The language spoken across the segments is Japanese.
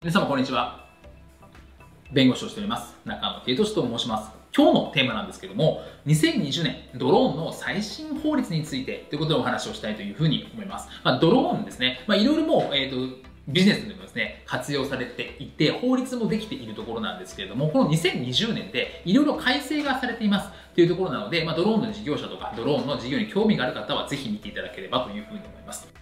皆様こんにちは。弁護士をしております。中野圭俊と申します。今日のテーマなんですけども、2020年ドローンの最新法律についてということでお話をしたいというふうに思います。まあ、ドローンですね。まあ、いろいろもう、えっ、ー、と、ビジネスでもですね、活用されていて、法律もできているところなんですけれども、この2020年でいろいろ改正がされていますというところなので、まあ、ドローンの事業者とか、ドローンの事業に興味がある方はぜひ見ていただければというふうに思います。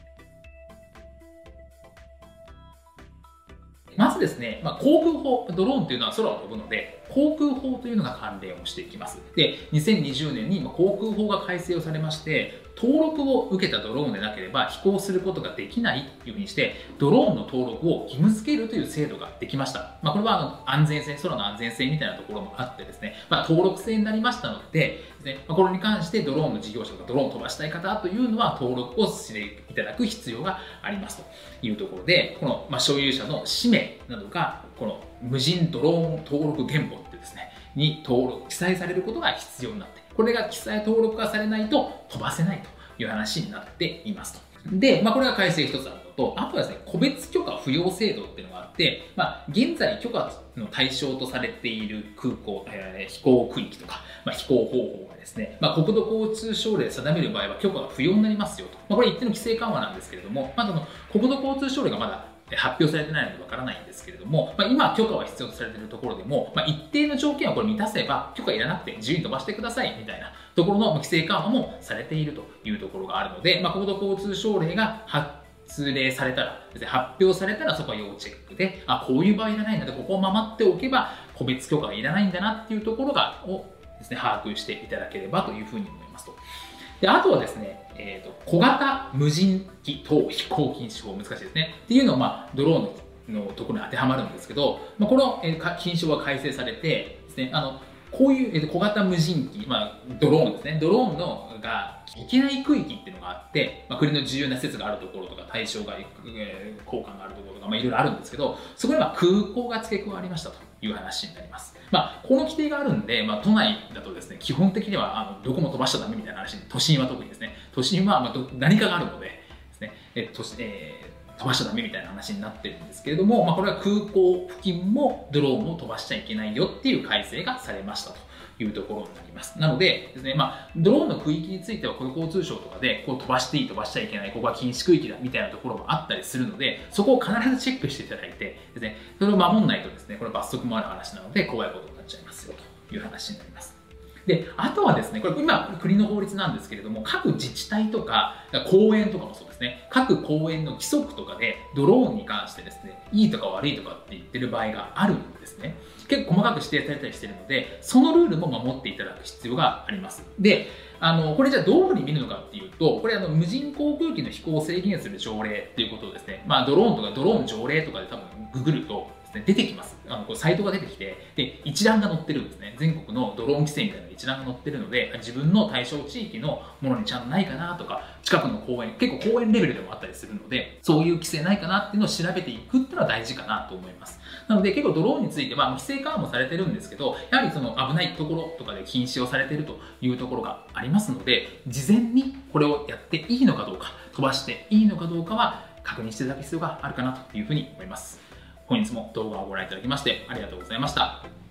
ずですね、まあ、航空法、ドローンというのは空を飛ぶので、航空法というのが関連をしていきます。で、2020年に航空法が改正をされまして、登録を受けたドローンでなければ飛行することができないというふうにして、ドローンの登録を義務付けるという制度ができました。まあ、これはあの安全性、空の安全性みたいなところもあってですね、まあ、登録制になりましたので、ねまあ、これに関してドローンの事業者とかドローンを飛ばしたい方というのは登録をしていただく必要がありますというところで、この、まあ、所有者の氏名などが、この無人ドローン登録原本ってですね、に登録、記載されることが必要になって、これが記載登録化されないと飛ばせないという話になっていますと。で、まあ、これが改正一つあるのと、あとはですね、個別許可不要制度っていうのがあって、まあ、現在許可の対象とされている空港、えー、飛行区域とか、まあ、飛行方法がですね、まあ、国土交通省令で定める場合は許可が不要になりますよと。まあ、これ一定の規制緩和なんですけれども、まあ、の国土交通省令がまだ発表されてないのでわからないんですけれども、まあ、今許可は必要とされているところでも、まあ、一定の条件をこれ満たせば許可いらなくて自由に飛ばしてくださいみたいなところの規制緩和もされているというところがあるので、まあ、国土交通省令が発令されたら、発表されたらそこは要チェックで、あ、こういう場合いらないので、ここを守っておけば個別許可がいらないんだなっていうところが、をですね、把握していただければというふうに思いますと。で、あとはですね、え、ー、と、小型無人機等飛行禁止法、難しいですね。っていうのを、まあ、ドローンのところに当てはまるんですけど、まあ、この、禁止法が改正されてですね、あの、こういう、小型無人機、まあ、ドローンですね。ドローンのが行けない区域っていうのがあって、まあ、国の重要な施設があるところとか、対象外、えー、交換があるところとか、まあ、いろいろあるんですけど、そこには空港が付け加わりましたという話になります。まあ、この規定があるんで、まあ、都内だとですね、基本的にはあのどこも飛ばしちゃダメみたいな話都心は特にですね、都心はまあ何かがあるのでですね、えっとえ、飛ばしちゃダメみたいな話になってるんですけれども、まあ、これは空港付近もドローンを飛ばしちゃいけないよっていう改正がされましたと。いうところになります。なのでですね、まあ、ドローンの区域については、この交通省とかで、こう飛ばしていい、飛ばしちゃいけない、ここは禁止区域だ、みたいなところもあったりするので、そこを必ずチェックしていただいて、ですね、それを守んないとですね、これ罰則もある話なので、怖いことになっちゃいますよ、という話になります。で、あとはですね、これ今、国の法律なんですけれども、各自治体とか、公園とかもそうですね、各公園の規則とかで、ドローンに関してですね、いいとか悪いとかって言ってる場合があるんですね。結構細かく指定されたりしてるので、そのルールも守っていただく必要があります。で、あの、これじゃあどういうふうに見るのかっていうと、これあの、無人航空機の飛行を制限する条例っていうことをですね、まあドローンとかドローン条例とかで多分ググると、ね、出てきます。あのこうサイトが出てきて、で、一覧が載ってるんですね。全国のドローン規制みたいな一覧が載ってるので、自分の対象地域のものにちゃんとないかなとか、近くの公園、結構公園レベルでもあったりするので、そういう規制ないかなっていうのを調べていくっていうのは大事かなと思います。なので結構ドローンについては、規制緩和もされてるんですけど、やはりその危ないところとかで禁止をされてるというところがありますので、事前にこれをやっていいのかどうか、飛ばしていいのかどうかは確認していただく必要があるかなというふうに思います。本日も動画をご覧いただきましてありがとうございました。